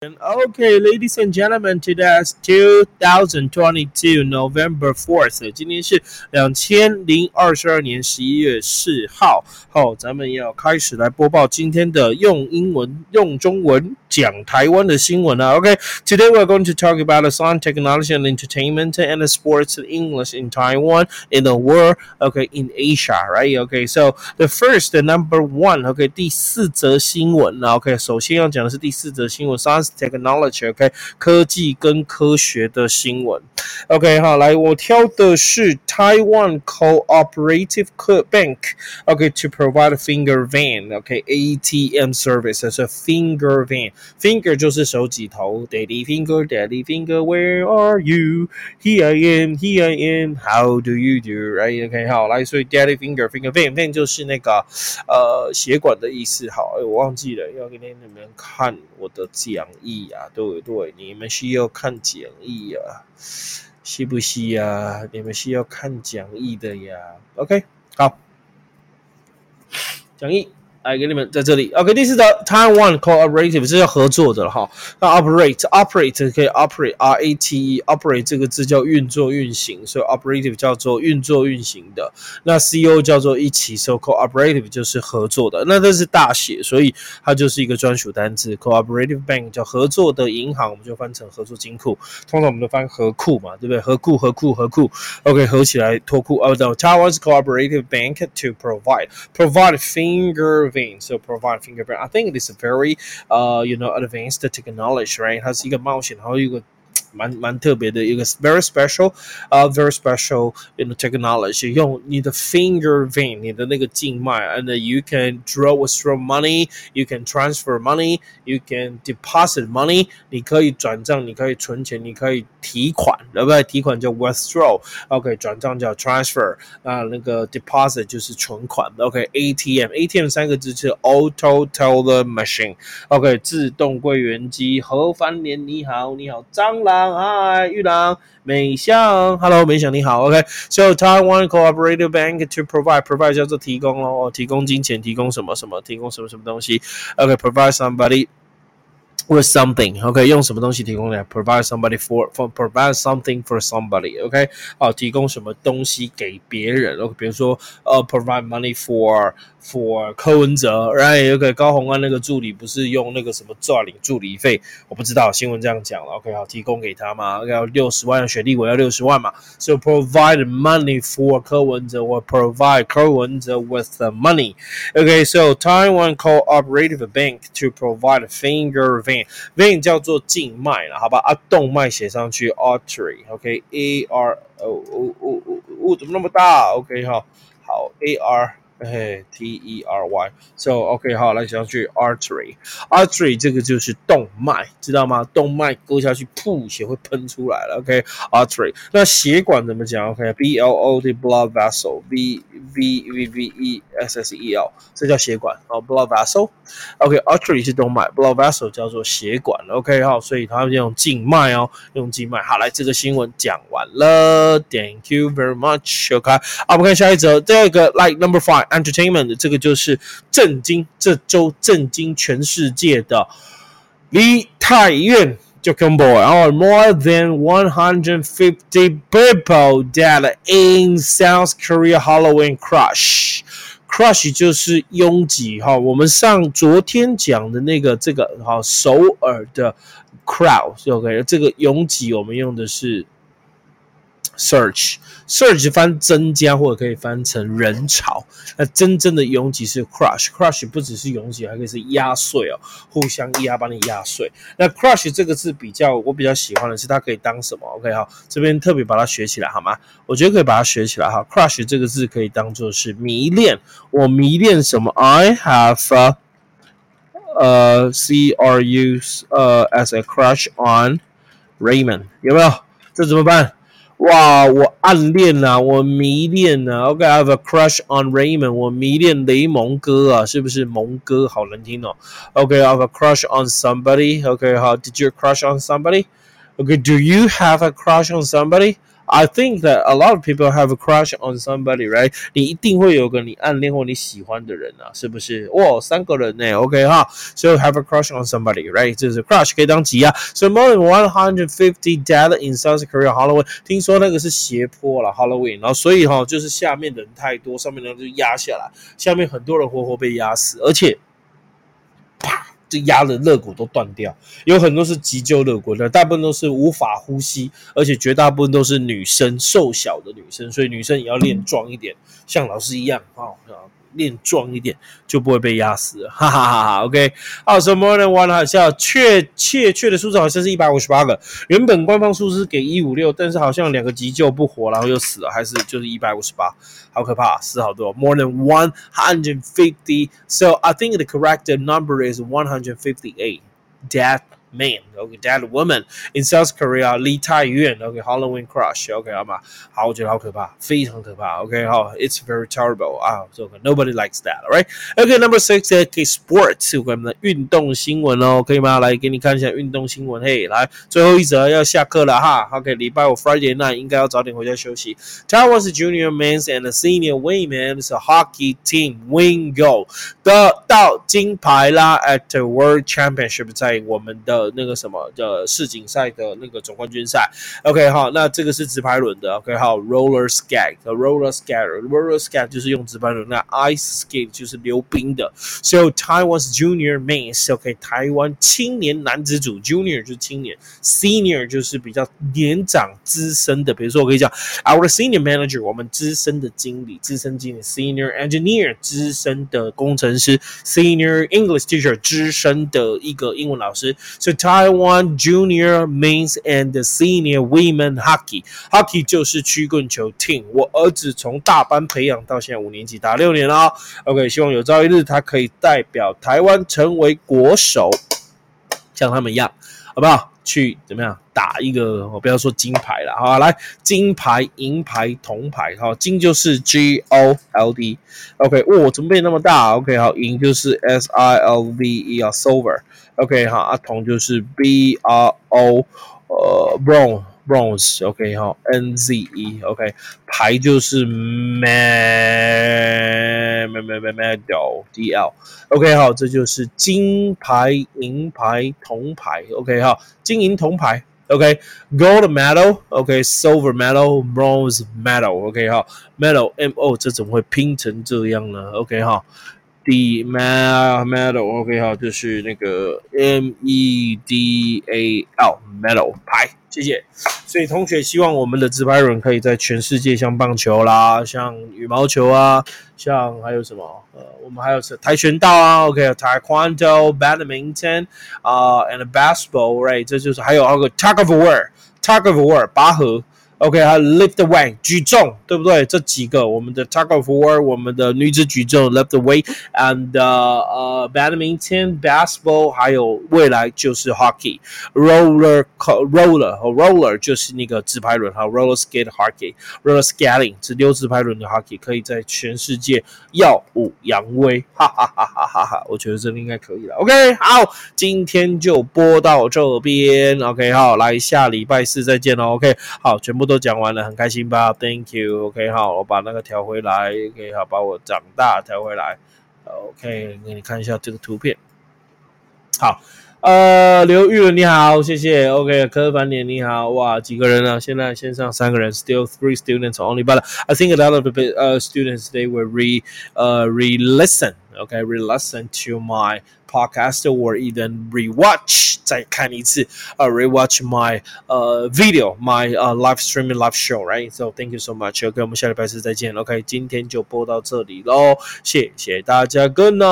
Okay, ladies and gentlemen, today is 2022 November 4th。今天是两千零二十二年十一月四号。好，咱们要开始来播报今天的用英文、用中文讲台湾的新闻了。Okay, today we're going to talk about the science, technology, and entertainment and the sports in English in Taiwan, in the world. Okay, in Asia, right? Okay, so the first, the number one. Okay，第四则新闻。OK，首先要讲的是第四则新闻 Technology，OK，科技跟科学的新闻，OK，好，来，我挑的是 Taiwan Cooperative Bank，OK，to provide finger van，OK，ATM service，是 finger van，finger 就是手指头，Daddy finger，Daddy finger，Where are you？Here I am，Here I am，How do you do？Right，OK，好，来，所以 Daddy finger，finger van，van 就是那个呃血管的意思，好，我忘记了，要给你们看我的讲。义啊，对不对？你们需要看讲义啊， 是不是呀？你们是要看讲义的呀。OK，好，讲义。来给你们在这里，OK，第四条，Taiwan cooperative 是要合作的哈。那 operate，operate 可以 operate，R A T E，operate 这个字叫运作、运行，所以 operative 叫做运作、运行的。那 C O 叫做一起，so cooperative 就是合作的。那这是大写，所以它就是一个专属单字。cooperative bank 叫合作的银行，我们就翻成合作金库。通常我们都翻合库嘛，对不对？合库、合库、合库，OK，合起来脱库。哦，Taiwan's cooperative bank to provide provide finger so provide fingerprint. I think it is a very uh you know advanced technology, right? 它是一个冒险，然后一个 蛮蛮特别的一个 very special 啊、uh,，very special in the technology，用你的 finger vein，你的那个静脉，and you can draw withdraw money，you can transfer money，you can deposit money，你可以转账，你可以存钱，你可以提款，对不对？提款叫 withdraw，OK，转账叫 transfer，啊，那个 deposit 就是存款，OK，ATM，ATM 三个字是 auto teller machine，OK，自动柜员机。何凡年你好，你好，蟑螂。 Hi，玉郎，美香，Hello，美香你好，OK，So Taiwan Cooperative Bank to provide provide 叫做提供哦，提供金钱，提供什么什么，提供什么什么东西，OK，provide somebody。 with something, OK，用什么东西提供呢？Provide somebody for for provide something for somebody，OK，好，提供什么东西给别人？OK，比如说呃，provide money for for 柯文哲，Right？OK，高鸿安那个助理不是用那个什么赚领助理费？我不知道新闻这样讲了，OK，好，提供给他嘛？OK，要六十万，选立委要六十万嘛？So provide money for 柯文哲，or provide 柯文哲 with the money，OK，So Taiwan Cooperative Bank to provide finger vein。 van 叫做静脉了好吧啊动脉写上去 artery ok ar 呃哦哦哦哦怎么那么大？Ok 哈好 ar 哎，T E R Y，so OK 好，来下去 artery，artery 这个就是动脉，知道吗？动脉割下去，噗，血会喷出来了。OK，artery，那血管怎么讲？OK，B L O D blood vessel，V V V V E S S E L，这叫血管哦，blood vessel。OK，artery 是动脉，blood vessel 叫做血管。OK 好，所以它用静脉哦，用静脉。好，来这个新闻讲完了，Thank you very much。OK，好，我们看下一则，第二个，like number five。Entertainment 这个就是震惊这周震惊全世界的梨泰院就 combo，然后 more than one hundred fifty people dead in South Korea Halloween crush。crush 就是拥挤哈，我们上昨天讲的那个这个哈首尔的 crowd，OK，这个拥挤我们用的是。Search，search 翻增加或者可以翻成人潮。那真正的拥挤是 crush，crush 不只是拥挤，还可以是压碎哦，互相压把你压碎。那 crush 这个字比较我比较喜欢的是它可以当什么？OK 哈，这边特别把它学起来好吗？我觉得可以把它学起来哈。crush 这个字可以当做是迷恋，我迷恋什么？I have 呃 C R U 呃 as a crush on Raymond，有没有？这怎么办？哇，我暗恋呐，我迷恋呐。OK，I have a crush on Raymond，我迷恋雷蒙哥啊，是不是蒙哥？好难听哦。OK，I have a crush on somebody。OK，好，Did you crush on somebody？OK，Do you have a crush on somebody？ I think that a lot of people have a crush on somebody, right？你一定会有个你暗恋或你喜欢的人啊，是不是？哇，三个人呢？OK 哈，So have a crush on somebody, right？这是 crush 可以当吉啊。So more than one hundred fifty dead in South Korea Halloween，听说那个是斜坡了 Halloween，然后所以哈，就是下面人太多，上面人就压下来，下面很多人活活被压死，而且。这压的肋骨都断掉，有很多是急救肋骨的，大部分都是无法呼吸，而且绝大部分都是女生，瘦小的女生，所以女生也要练壮一点，像老师一样啊。练壮一点就不会被压死了，哈哈哈哈。OK，好，So more than one 好像确确确的数字好像是一百五十八个，原本官方数字是给一五六，但是好像两个急救不活，然后又死了，还是就是一百五十八，好可怕，死好多，more than one hundred fifty。So I think the correct number is one hundred fifty eight dead man, OK, that woman in South Korea 离太远，OK Halloween crush，OK 好吗？好，我觉得好可怕，非常可怕，OK 好，It's very terrible 啊，这个 nobody likes that，right？OK，number six 给 sports 我们的运动新闻哦，可以吗？来给你看一下运动新闻，嘿，来最后一则要下课了哈，OK，礼拜五 Friday night 应该要早点回家休息。Taiwan's junior men's and senior women's hockey team win gold 得到金牌啦，at the World Championship 在我们的。呃，那个什 么的世锦赛的那个总冠军赛，OK 好，那这个是直排轮的，OK 好，roller skate，roller skate，roller skate 就是用直排轮，那 ice skate 就是溜冰的。So Taiwan's junior men's，OK 台湾青年男子组，junior 就是青年，senior 就是比较年长资深的。比如说我可以讲，our senior manager，我们资深的经理，资深经理，senior engineer，资深的工程师，senior English teacher，资深的一个英文老师。So Taiwan One Junior Men's and Senior Women Hockey，Hockey 就是曲棍球 team。我儿子从大班培养到现在五年级，打六年了。OK，希望有朝一日他可以代表台湾成为国手，像他们一样，好不好？去怎么样打一个？我不要说金牌了，好，来金牌、银牌、铜牌。好，金就是 G O L D。OK，哇，怎么变那么大？OK，好，银就是 S I L V E 啊，Silver。OK 哈，啊铜就是 B R O，呃，bronze bronze，OK 哈，N Z E，OK 牌就是 med med med medal D L，OK 好，这就是金牌、银牌、铜牌，OK 哈，金银铜牌 ，OK，gold medal，OK，silver medal，bronze medal，OK 哈，medal M O 这怎么会拼成这样呢？OK 哈。The medal，OK 哈，就是那个 M E D A L medal 牌， 谢谢。所以同学希望我们的自拍人可以在全世界，像棒球啦，像羽毛球啊，像还有什么？呃，我们还有是跆拳道啊，OK，Taekwondo，Badminton 啊，and basketball，right？这就是还有那个 Tug of War，Tug of War，拔河。OK，还有 lift weight 举重，对不对？这几个我们的 tug of war，我们的女子举重 lift weight，and 呃 badminton basketball，还有未来就是 hockey roller roller 和 roller 就是那个直排轮哈 roller skate hockey roller skating 直溜直排轮的 hockey 可以在全世界耀武扬威，哈哈哈哈哈哈！我觉得这个应该可以了。OK，好，今天就播到这边。OK，好，来下礼拜四再见喽。OK，好，全部。都讲完了，很开心吧？Thank you。OK，好，我把那个调回来。OK，好，把我长大调回来。OK，给你看一下这个图片。好，呃，刘玉你好，谢谢。OK，柯凡年你好，哇，几个人啊？现在线上三个人，Still three students only，but I think a lot of the uh students they will re uh re listen。OK, re-listen to my podcast or even rewatch 再看一次呃 rewatch my 呃 video my 呃 live streaming live show right so thank you so much OK 我们下礼拜四再见 OK 今天就播到这里喽谢谢大家 good night